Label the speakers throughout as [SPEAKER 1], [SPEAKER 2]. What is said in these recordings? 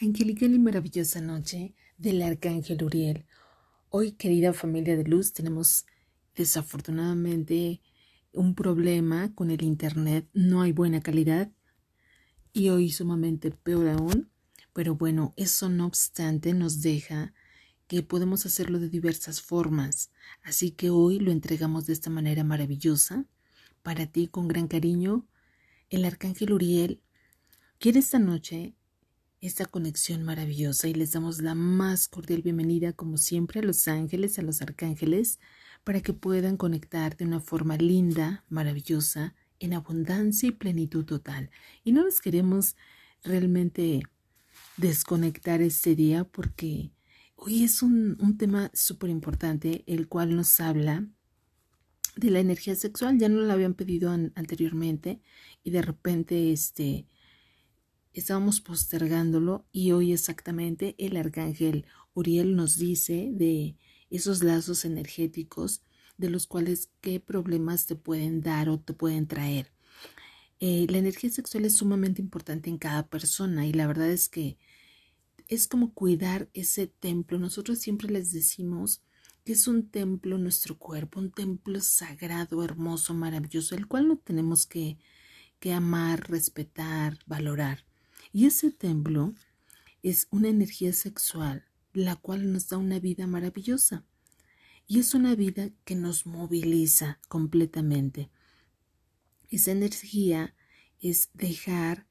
[SPEAKER 1] Angelical y maravillosa noche del Arcángel Uriel. Hoy, querida familia de luz, tenemos desafortunadamente un problema con el Internet. No hay buena calidad y hoy sumamente peor aún. Pero bueno, eso no obstante nos deja que podemos hacerlo de diversas formas. Así que hoy lo entregamos de esta manera maravillosa. Para ti, con gran cariño, el Arcángel Uriel quiere esta noche esta conexión maravillosa y les damos la más cordial bienvenida como siempre a los ángeles, a los arcángeles, para que puedan conectar de una forma linda, maravillosa, en abundancia y plenitud total. Y no les queremos realmente desconectar este día porque hoy es un, un tema súper importante, el cual nos habla de la energía sexual. Ya no la habían pedido anteriormente y de repente este estábamos postergándolo y hoy exactamente el arcángel Uriel nos dice de esos lazos energéticos de los cuales qué problemas te pueden dar o te pueden traer. Eh, la energía sexual es sumamente importante en cada persona y la verdad es que es como cuidar ese templo. Nosotros siempre les decimos que es un templo nuestro cuerpo, un templo sagrado, hermoso, maravilloso, el cual no tenemos que, que amar, respetar, valorar. Y ese templo es una energía sexual, la cual nos da una vida maravillosa. Y es una vida que nos moviliza completamente. Esa energía es dejar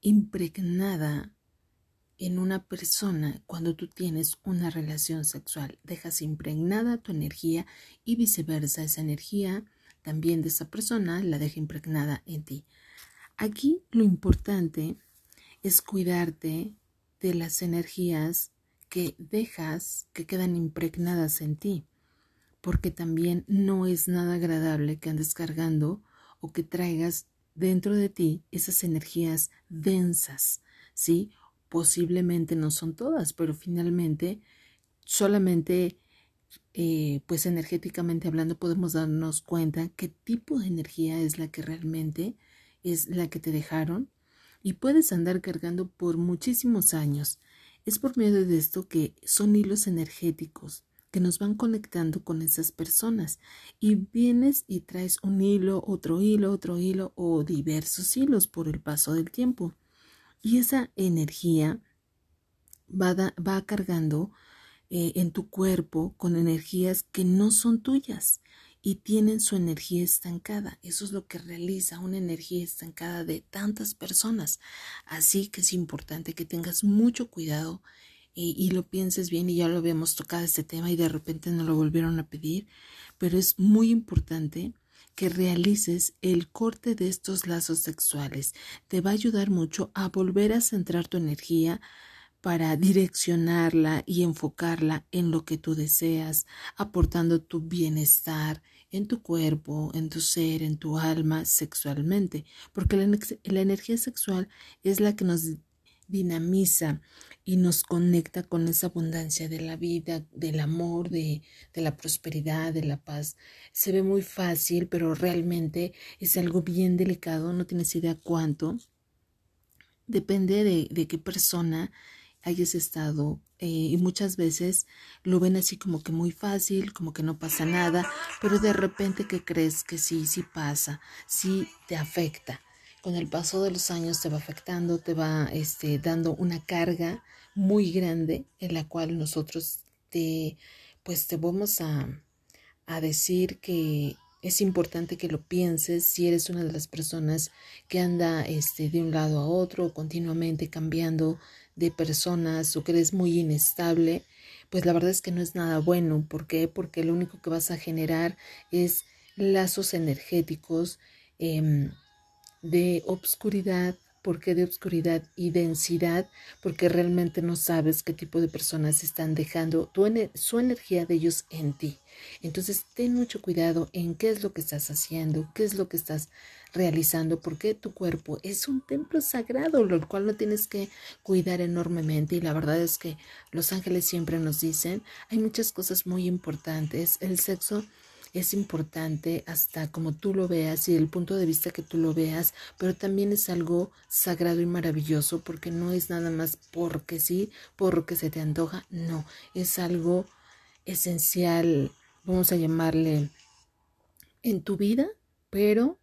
[SPEAKER 1] impregnada en una persona cuando tú tienes una relación sexual. Dejas impregnada tu energía y viceversa. Esa energía también de esa persona la deja impregnada en ti. Aquí lo importante es cuidarte de las energías que dejas que quedan impregnadas en ti, porque también no es nada agradable que andes cargando o que traigas dentro de ti esas energías densas, ¿sí? Posiblemente no son todas, pero finalmente solamente, eh, pues energéticamente hablando, podemos darnos cuenta qué tipo de energía es la que realmente es la que te dejaron y puedes andar cargando por muchísimos años. Es por medio de esto que son hilos energéticos que nos van conectando con esas personas y vienes y traes un hilo, otro hilo, otro hilo o diversos hilos por el paso del tiempo. Y esa energía va, va cargando eh, en tu cuerpo con energías que no son tuyas y tienen su energía estancada. Eso es lo que realiza una energía estancada de tantas personas. Así que es importante que tengas mucho cuidado y, y, lo pienses bien y ya lo habíamos tocado este tema y de repente no lo volvieron a pedir, pero es muy importante que realices el corte de estos lazos sexuales. Te va a ayudar mucho a volver a centrar tu energía para direccionarla y enfocarla en lo que tú deseas, aportando tu bienestar, en tu cuerpo, en tu ser, en tu alma, sexualmente, porque la, energía sexual es la que nos dinamiza y nos conecta con esa abundancia de la vida, del amor, de, la prosperidad, de la paz. Se ve muy fácil, pero realmente es algo bien delicado, no tienes idea cuánto. Depende de, de qué persona hayas estado eh, y muchas veces lo ven así como que muy fácil, como que no pasa nada, pero de repente que crees que sí, sí pasa, sí te afecta. Con el paso de los años te va afectando, te va este, dando una carga muy grande en la cual nosotros te, pues te vamos a, a decir que es importante que lo pienses si eres una de las personas que anda este, de un lado a otro continuamente cambiando de personas o que eres muy inestable, pues la verdad es que no es nada bueno. ¿Por qué? Porque lo único que vas a generar es lazos energéticos em, de obscuridad. ¿Por qué de obscuridad y densidad? Porque realmente no sabes qué tipo de personas están dejando su energía de ellos en ti. Entonces, ten mucho cuidado en qué es lo que estás haciendo, qué es lo que estás realizando, porque tu cuerpo es un templo sagrado, lo cual no tienes que cuidar enormemente. Y la verdad es que los ángeles siempre nos dicen, hay muchas cosas muy importantes. El sexo es importante hasta como tú lo veas y el punto de vista que tú lo veas, pero también es algo sagrado y maravilloso porque no es nada más porque sí, porque se te antoja, no, es algo esencial, vamos a llamarle en tu vida, pero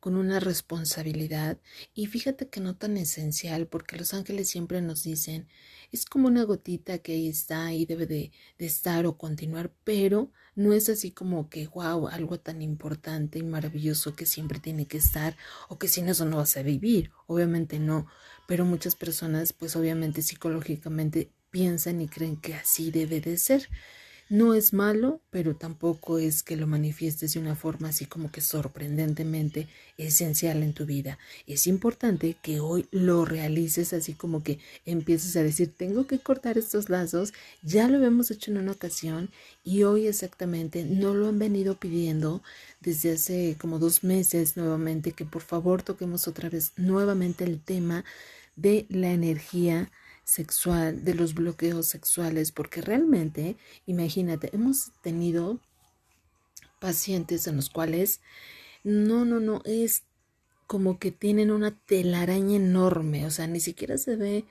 [SPEAKER 1] con una responsabilidad y fíjate que no tan esencial porque los ángeles siempre nos dicen es como una gotita que ahí está y debe de, de, estar o continuar pero no es así como que wow algo tan importante y maravilloso que siempre tiene que estar o que sin eso no vas a vivir obviamente no pero muchas personas pues obviamente psicológicamente piensan y creen que así debe de ser no es malo, pero tampoco es que lo manifiestes de una forma así como que sorprendentemente esencial en tu vida. Es importante que hoy lo realices así como que empieces a decir, tengo que cortar estos lazos, ya lo habíamos hecho en una ocasión y hoy exactamente no lo han venido pidiendo desde hace como dos meses nuevamente, que por favor toquemos otra vez nuevamente el tema de la energía sexual, de los bloqueos sexuales, porque realmente, imagínate, hemos tenido pacientes en los cuales no, no, no, es como que tienen una telaraña enorme, o sea, ni siquiera se ve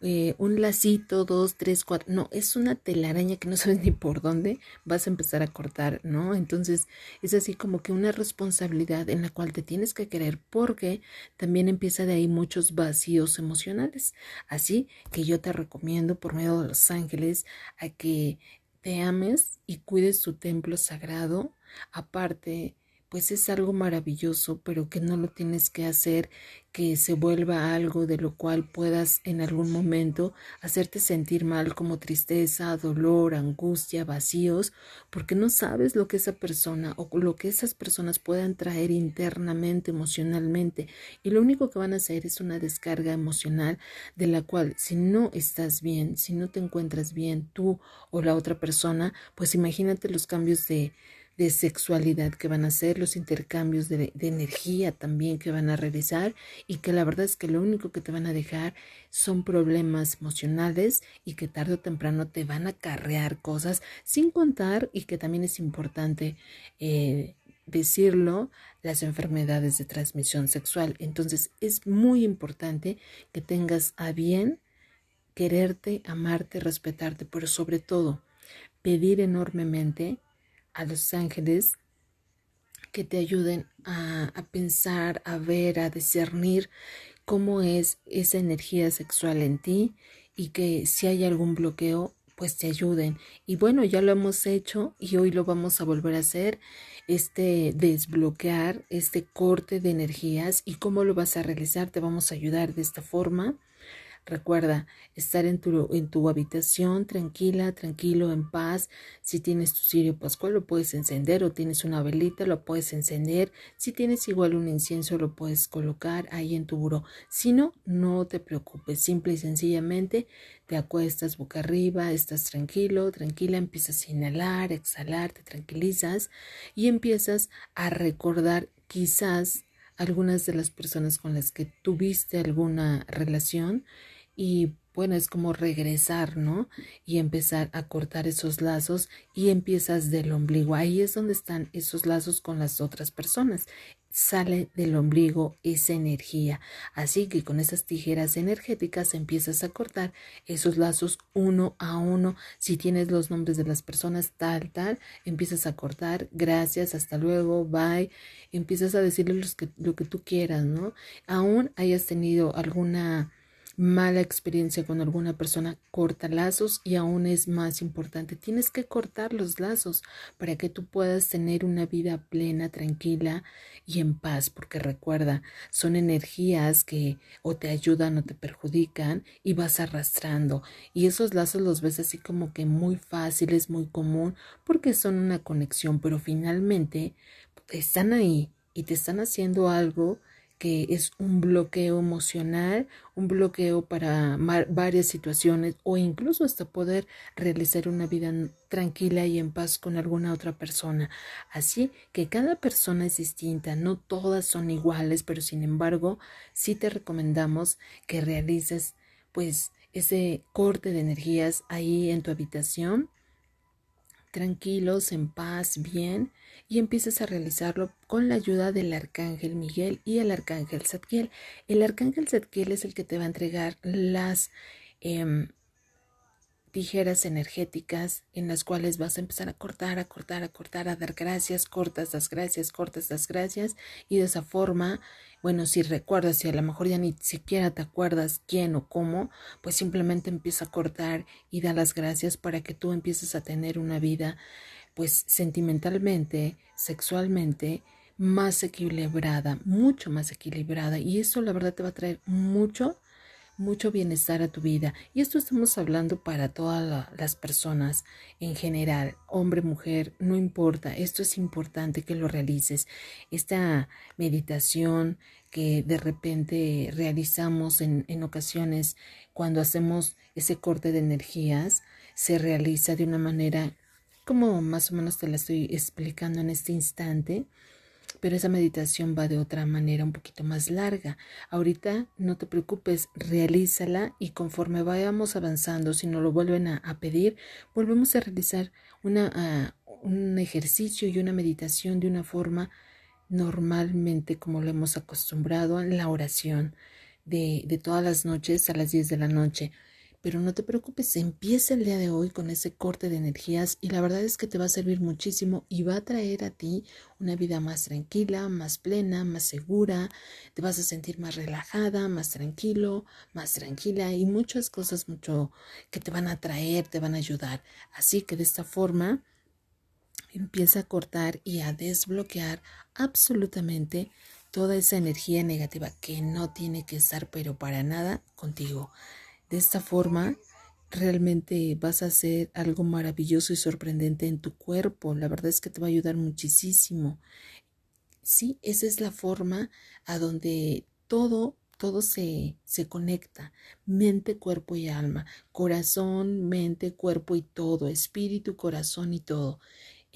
[SPEAKER 1] eh, un lacito, dos, tres, cuatro, no, es una telaraña que no sabes ni por dónde vas a empezar a cortar, ¿no? Entonces es así como que una responsabilidad en la cual te tienes que querer porque también empieza de ahí muchos vacíos emocionales. Así que yo te recomiendo por medio de los ángeles a que te ames y cuides tu templo sagrado, aparte pues es algo maravilloso, pero que no lo tienes que hacer que se vuelva algo de lo cual puedas en algún momento hacerte sentir mal como tristeza, dolor, angustia, vacíos, porque no sabes lo que esa persona o lo que esas personas puedan traer internamente, emocionalmente, y lo único que van a hacer es una descarga emocional de la cual si no estás bien, si no te encuentras bien tú o la otra persona, pues imagínate los cambios de de sexualidad que van a hacer, los intercambios de, energía también que van a realizar y que la verdad es que lo único que te van a dejar son problemas emocionales y que tarde o temprano te van a carrear cosas sin contar y que también es importante eh, decirlo, las enfermedades de transmisión sexual. Entonces es muy importante que tengas a bien quererte, amarte, respetarte, pero sobre todo pedir enormemente a los ángeles que te ayuden a, pensar, a ver, a discernir cómo es esa energía sexual en ti y que si hay algún bloqueo, pues te ayuden. Y bueno, ya lo hemos hecho y hoy lo vamos a volver a hacer, este desbloquear, este corte de energías y cómo lo vas a realizar. Te vamos a ayudar de esta forma. Recuerda estar en tu, en tu habitación tranquila, tranquilo, en paz. Si tienes tu cirio pascual, lo puedes encender o tienes una velita, lo puedes encender. Si tienes igual un incienso, lo puedes colocar ahí en tu buró. Si no, no te preocupes. Simple y sencillamente te acuestas boca arriba, estás tranquilo, tranquila, empiezas a inhalar, exhalar, te tranquilizas y empiezas a recordar quizás algunas de las personas con las que tuviste alguna relación y bueno, es como regresar, ¿no? Y empezar a cortar esos lazos y empiezas del ombligo. Ahí es donde están esos lazos con las otras personas. Sale del ombligo esa energía. Así que con esas tijeras energéticas empiezas a cortar esos lazos uno a uno. Si tienes los nombres de las personas, tal, tal, empiezas a cortar. Gracias, hasta luego, bye. Empiezas a decirles que, lo que tú quieras, ¿no? Aún hayas tenido alguna mala experiencia con alguna persona, corta lazos y aún es más importante, tienes que cortar los lazos para que tú puedas tener una vida plena, tranquila y en paz, porque recuerda, son energías que o te ayudan o te perjudican y vas arrastrando. Y esos lazos los ves así como que muy fáciles, muy común, porque son una conexión, pero finalmente están ahí y te están haciendo algo que es un bloqueo emocional, un bloqueo para varias situaciones o incluso hasta poder realizar una vida tranquila y en paz con alguna otra persona. Así que cada persona es distinta, no todas son iguales, pero sin embargo sí te recomendamos que realices pues ese corte de energías ahí en tu habitación tranquilos, en paz, bien, y empiezas a realizarlo con la ayuda del arcángel Miguel y el arcángel Zadkiel. El arcángel Zadkiel es el que te va a entregar las em, tijeras energéticas en las cuales vas a empezar a cortar, a cortar, a cortar, a dar gracias, cortas las gracias, cortas las gracias. Y de esa forma, bueno, si recuerdas, si a lo mejor ya ni siquiera te acuerdas quién o cómo, pues simplemente empieza a cortar y da las gracias para que tú empieces a tener una vida pues sentimentalmente, sexualmente, más equilibrada, mucho más equilibrada. Y eso la verdad te va a traer mucho mucho bienestar a tu vida. Y esto estamos hablando para todas las personas en general, hombre, mujer, no importa. Esto es importante que lo realices. Esta meditación que de repente realizamos en, en ocasiones cuando hacemos ese corte de energías, se realiza de una manera como más o menos te la estoy explicando en este instante pero esa meditación va de otra manera un poquito más larga. Ahorita no te preocupes, realízala y conforme vayamos avanzando, si nos lo vuelven a, pedir, volvemos a realizar una, un ejercicio y una meditación de una forma normalmente como lo hemos acostumbrado en la oración de, de todas las noches a las 10 de la noche. Pero no te preocupes, empieza el día de hoy con ese corte de energías y la verdad es que te va a servir muchísimo y va a traer a ti una vida más tranquila, más plena, más segura, te vas a sentir más relajada, más tranquilo, más tranquila y muchas cosas mucho que te van a traer, te van a ayudar. Así que de esta forma empieza a cortar y a desbloquear absolutamente toda esa energía negativa que no tiene que estar pero para nada contigo. De esta forma, realmente vas a hacer algo maravilloso y sorprendente en tu cuerpo. La verdad es que te va a ayudar muchísimo. Sí, esa es la forma a donde todo, todo se, se conecta. Mente, cuerpo y alma. Corazón, mente, cuerpo y todo. Espíritu, corazón y todo.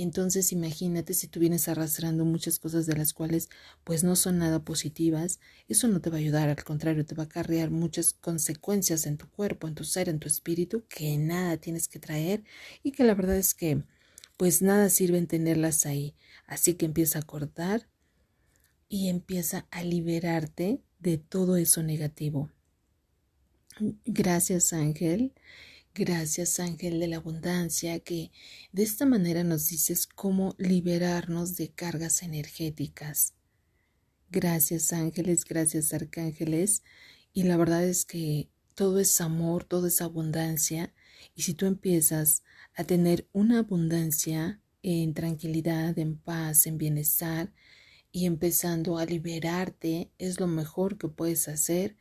[SPEAKER 1] Entonces imagínate si tú vienes arrastrando muchas cosas de las cuales pues no son nada positivas, eso no te va a ayudar, al contrario, te va a acarrear muchas consecuencias en tu cuerpo, en tu ser, en tu espíritu, que nada tienes que traer y que la verdad es que pues nada sirve en tenerlas ahí. Así que empieza a cortar y empieza a liberarte de todo eso negativo. Gracias Ángel. Gracias, Ángel de la Abundancia, que de esta manera nos dices cómo liberarnos de cargas energéticas. Gracias, ángeles, gracias, arcángeles. Y la verdad es que todo es amor, todo es abundancia. Y si tú empiezas a tener una abundancia en tranquilidad, en paz, en bienestar, y empezando a liberarte, es lo mejor que puedes hacer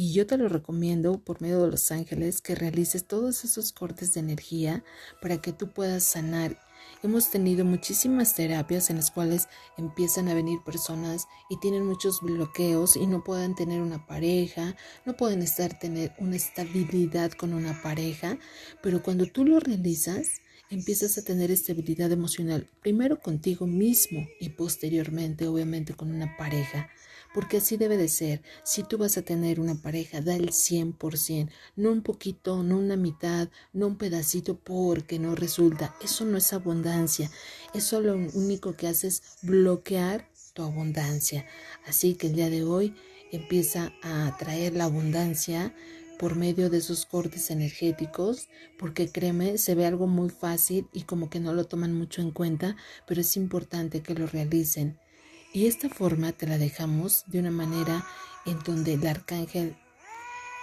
[SPEAKER 1] y yo te lo recomiendo por medio de los ángeles que realices todos esos cortes de energía para que tú puedas sanar. Hemos tenido muchísimas terapias en las cuales empiezan a venir personas y tienen muchos bloqueos y no pueden tener una pareja, no pueden estar tener una estabilidad con una pareja, pero cuando tú lo realizas, empiezas a tener estabilidad emocional, primero contigo mismo y posteriormente obviamente con una pareja porque así debe de ser. Si tú vas a tener una pareja, da el 100%, no un poquito, no una mitad, no un pedacito porque no resulta. Eso no es abundancia. Eso lo único que hace es bloquear tu abundancia. Así que el día de hoy empieza a traer la abundancia por medio de esos cortes energéticos, porque créeme, se ve algo muy fácil y como que no lo toman mucho en cuenta, pero es importante que lo realicen. Y esta forma te la dejamos de una manera en donde el arcángel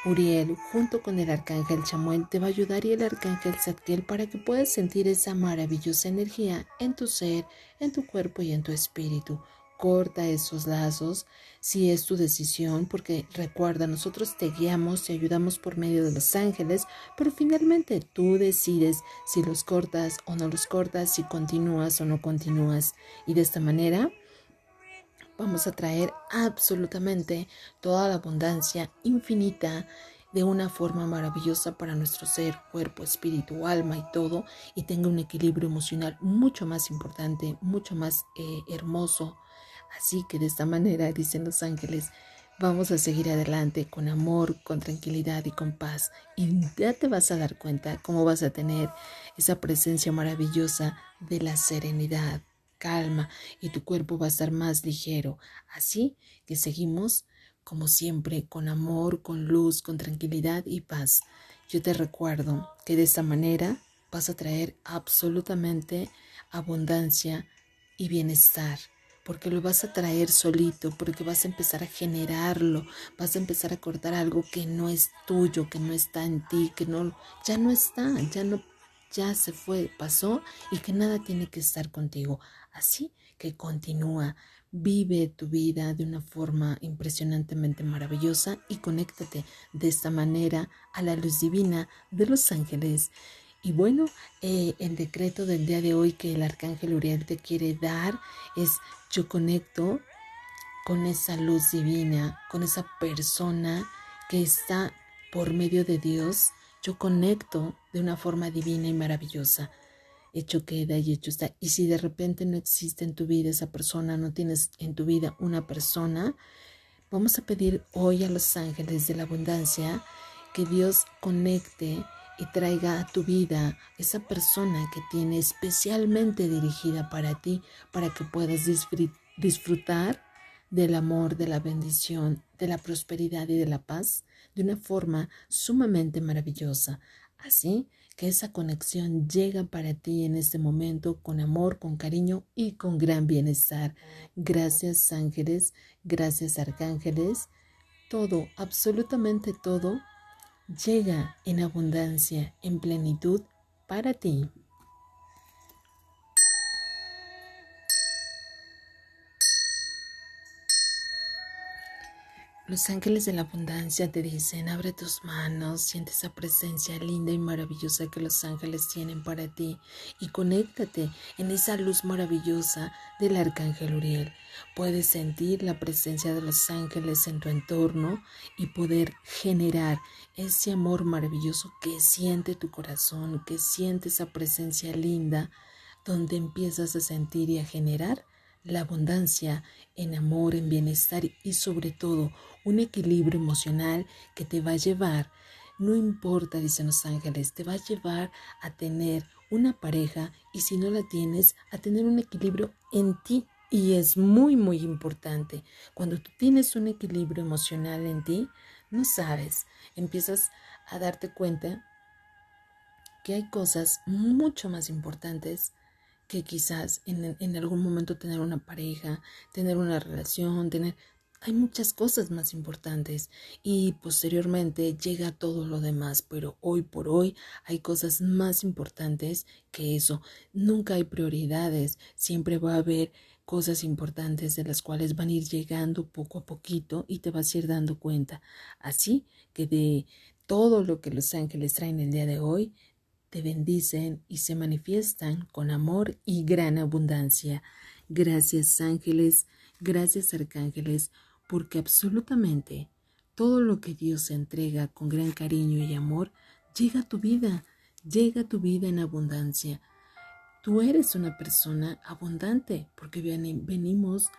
[SPEAKER 1] Uriel junto con el arcángel Chamuel te va a ayudar y el arcángel Zadkiel para que puedas sentir esa maravillosa energía en tu ser, en tu cuerpo y en tu espíritu. Corta esos lazos si es tu decisión, porque recuerda, nosotros te guiamos y ayudamos por medio de los ángeles, pero finalmente tú decides si los cortas o no los cortas, si continúas o no continúas. Y de esta manera vamos a traer absolutamente toda la abundancia infinita de una forma maravillosa para nuestro ser, cuerpo, espíritu, alma y todo, y tenga un equilibrio emocional mucho más importante, mucho más eh, hermoso. Así que de esta manera, dicen los ángeles, Vamos a seguir adelante con amor, con tranquilidad y con paz. Y ya te vas a dar cuenta cómo vas a tener esa presencia maravillosa de la serenidad, calma y tu cuerpo va a estar más ligero. Así que seguimos como siempre con amor, con luz, con tranquilidad y paz. Yo te recuerdo que de esta manera vas a traer absolutamente abundancia y bienestar porque lo vas a traer solito, porque vas a empezar a generarlo, vas a empezar a cortar algo que no es tuyo, que no está en ti, que no ya no está, ya no ya se fue, pasó y que nada tiene que estar contigo. Así que continúa, vive tu vida de una forma impresionantemente maravillosa y conéctate de esta manera a la luz divina de los ángeles. Y bueno, eh, el decreto del día de hoy que el arcángel Uriel te quiere dar es yo conecto con esa luz divina, con esa persona que está por medio de Dios. Yo conecto de una forma divina y maravillosa. Hecho queda y hecho está. Y si de repente no existe en tu vida esa persona, no tienes en tu vida una persona, vamos a pedir hoy a los ángeles de la abundancia que Dios conecte y traiga a tu vida esa persona que tiene especialmente dirigida para ti, para que puedas disfrutar del amor, de la bendición, de la prosperidad y de la paz de una forma sumamente maravillosa. Así que esa conexión llega para ti en este momento con amor, con cariño y con gran bienestar. Gracias ángeles, gracias arcángeles, todo, absolutamente todo llega en abundancia, en plenitud para ti. Los ángeles de la abundancia te dicen, abre tus manos, siente esa presencia linda y maravillosa que los ángeles tienen para ti y conéctate en esa luz maravillosa del arcángel Uriel. Puedes sentir la presencia de los ángeles en tu entorno y poder generar ese amor maravilloso que siente tu corazón, que siente esa presencia linda, donde empiezas a sentir y a generar la abundancia en amor, en bienestar y sobre todo un equilibrio emocional que te va a llevar, no importa, dicen los ángeles, te va a llevar a tener una pareja y si no la tienes, a tener un equilibrio en ti. Y es muy, muy importante. Cuando tú tienes un equilibrio emocional en ti, no sabes, empiezas a darte cuenta que hay cosas mucho más importantes que quizás en, algún momento tener una pareja, tener una relación, tener... Hay muchas cosas más importantes y posteriormente llega todo lo demás, pero hoy por hoy hay cosas más importantes que eso. Nunca hay prioridades, siempre va a haber cosas importantes de las cuales van a ir llegando poco a poquito y te vas a ir dando cuenta. Así que de todo lo que los ángeles traen el día de hoy, te bendicen y se manifiestan con amor y gran abundancia. Gracias ángeles, gracias arcángeles, porque absolutamente todo lo que Dios entrega con gran cariño y amor llega a tu vida, llega a tu vida en abundancia. Tú eres una persona abundante porque venimos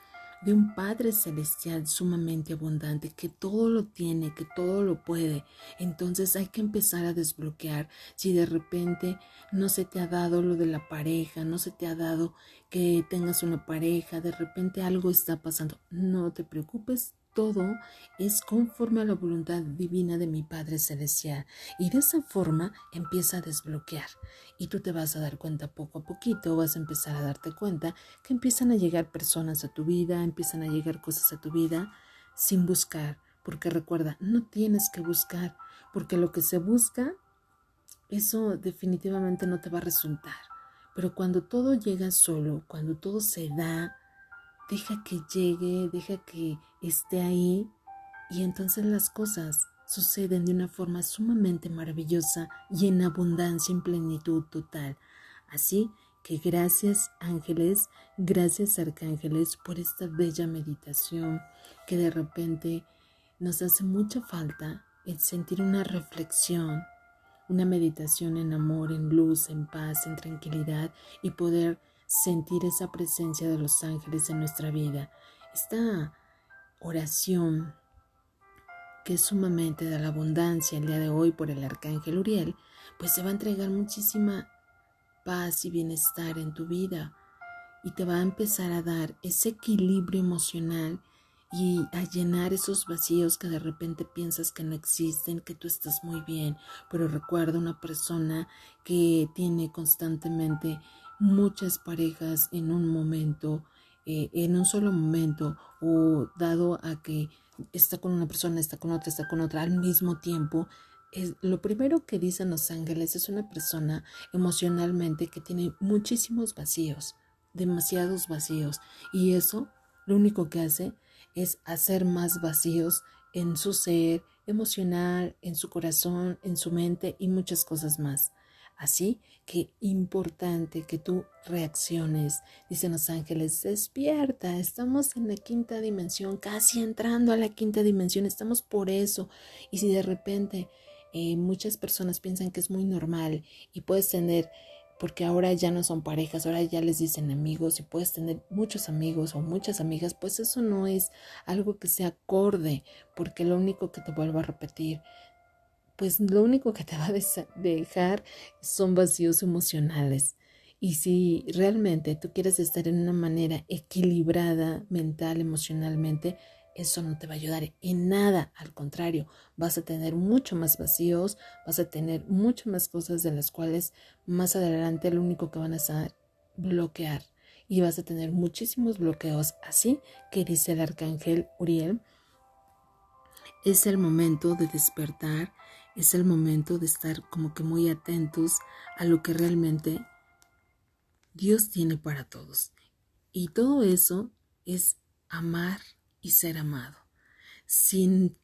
[SPEAKER 1] de un Padre Celestial sumamente abundante, que todo lo tiene, que todo lo puede. Entonces hay que empezar a desbloquear. Si de repente no se te ha dado lo de la pareja, no se te ha dado que tengas una pareja, de repente algo está pasando, no te preocupes, todo es conforme a la voluntad divina de mi Padre Celestial. Y de esa forma empieza a desbloquear. Y tú te vas a dar cuenta poco a poquito, vas a empezar a darte cuenta que empiezan a llegar personas a tu vida, empiezan a llegar cosas a tu vida sin buscar. Porque recuerda, no tienes que buscar, porque lo que se busca, eso definitivamente no te va a resultar. Pero cuando todo llega solo, cuando todo se da, deja que llegue, deja que esté ahí y entonces las cosas suceden de una forma sumamente maravillosa y en abundancia, en plenitud total. Así que gracias ángeles, gracias arcángeles por esta bella meditación que de repente nos hace mucha falta el sentir una reflexión, una meditación en amor, en luz, en paz, en tranquilidad y poder sentir esa presencia de los ángeles en nuestra vida. Esta oración que es sumamente de la abundancia el día de hoy por el arcángel Uriel, pues se va a entregar muchísima paz y bienestar en tu vida y te va a empezar a dar ese equilibrio emocional y a llenar esos vacíos que de repente piensas que no existen, que tú estás muy bien, pero recuerda una persona que tiene constantemente muchas parejas en un momento, eh, en un solo momento, o dado a que está con una persona, está con otra, está con otra al mismo tiempo, es, lo primero que dicen los ángeles es una persona emocionalmente que tiene muchísimos vacíos, demasiados vacíos, y eso lo único que hace es hacer más vacíos en su ser emocional, en su corazón, en su mente y muchas cosas más. Así que importante que tú reacciones. Dicen los ángeles, despierta, estamos en la quinta dimensión, casi entrando a la quinta dimensión, estamos por eso. Y si de repente eh, muchas personas piensan que es muy normal y puedes tener porque ahora ya no son parejas, ahora ya les dicen amigos y puedes tener muchos amigos o muchas amigas, pues eso no es algo que sea acorde, porque lo único que te vuelvo a repetir, pues lo único que te va a dejar son vacíos emocionales. Y si realmente tú quieres estar en una manera equilibrada mental, emocionalmente, eso no te va a ayudar en nada, al contrario, vas a tener mucho más vacíos, vas a tener mucho más cosas de las cuales más adelante lo único que van a hacer bloquear y vas a tener muchísimos bloqueos. Así que dice el arcángel Uriel, es el momento de despertar, es el momento de estar como que muy atentos a lo que realmente Dios tiene para todos. Y todo eso es amar y ser amado, sin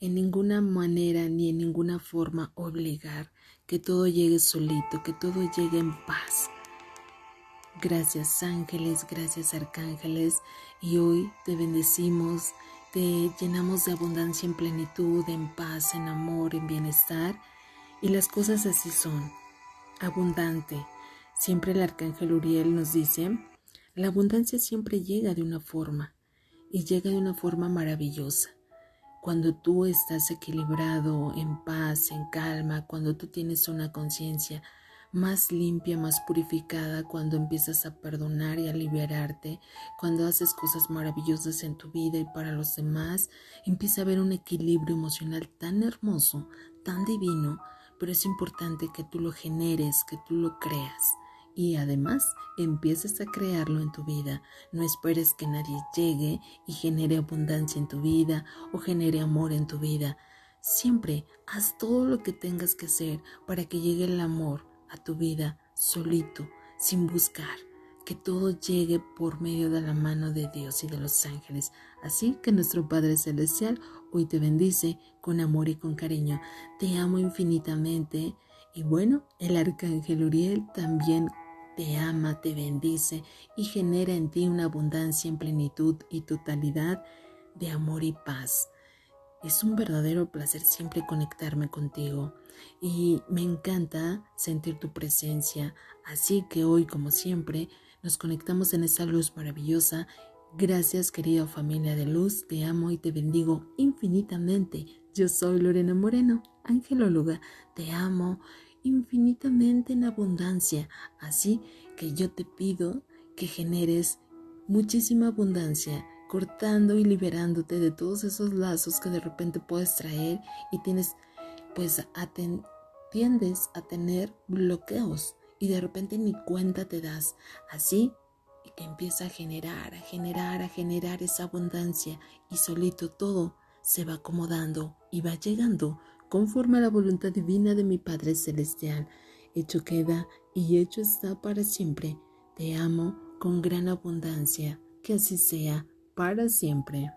[SPEAKER 1] en ninguna manera ni en ninguna forma obligar que todo llegue solito, que todo llegue en paz. Gracias ángeles, gracias arcángeles, y hoy te bendecimos, te llenamos de abundancia en plenitud, en paz, en amor, en bienestar, y las cosas así son, abundante. Siempre el arcángel Uriel nos dice, la abundancia siempre llega de una forma, y llega de una forma maravillosa. Cuando tú estás equilibrado, en paz, en calma, cuando tú tienes una conciencia más limpia, más purificada, cuando empiezas a perdonar y a liberarte, cuando haces cosas maravillosas en tu vida y para los demás, empieza a haber un equilibrio emocional tan hermoso, tan divino, pero es importante que tú lo generes, que tú lo creas y además empieces a crearlo en tu vida. No esperes que nadie llegue y genere abundancia en tu vida o genere amor en tu vida. Siempre haz todo lo que tengas que hacer para que llegue el amor a tu vida solito, sin buscar. Que todo llegue por medio de la mano de Dios y de los ángeles. Así que nuestro Padre Celestial hoy te bendice con amor y con cariño. Te amo infinitamente. Y bueno, el arcángel Uriel también te ama, te bendice y genera en ti una abundancia en plenitud y totalidad de amor y paz. Es un verdadero placer siempre conectarme contigo y me encanta sentir tu presencia, así que hoy como siempre nos conectamos en esa luz maravillosa. Gracias querida familia de luz, te amo y te bendigo infinitamente. Yo soy Lorena Moreno, angelóloga, te amo infinitamente en abundancia. Así que yo te pido que generes muchísima abundancia, cortando y liberándote de todos esos lazos que de repente puedes traer y tienes, pues, tiendes a tener bloqueos y de repente ni cuenta te das. Así y que empieza a generar, a generar, a generar esa abundancia y solito todo se va acomodando y va llegando conforme a la voluntad divina de mi Padre Celestial. Hecho queda y hecho está para siempre. Te amo con gran abundancia. Que así sea para siempre.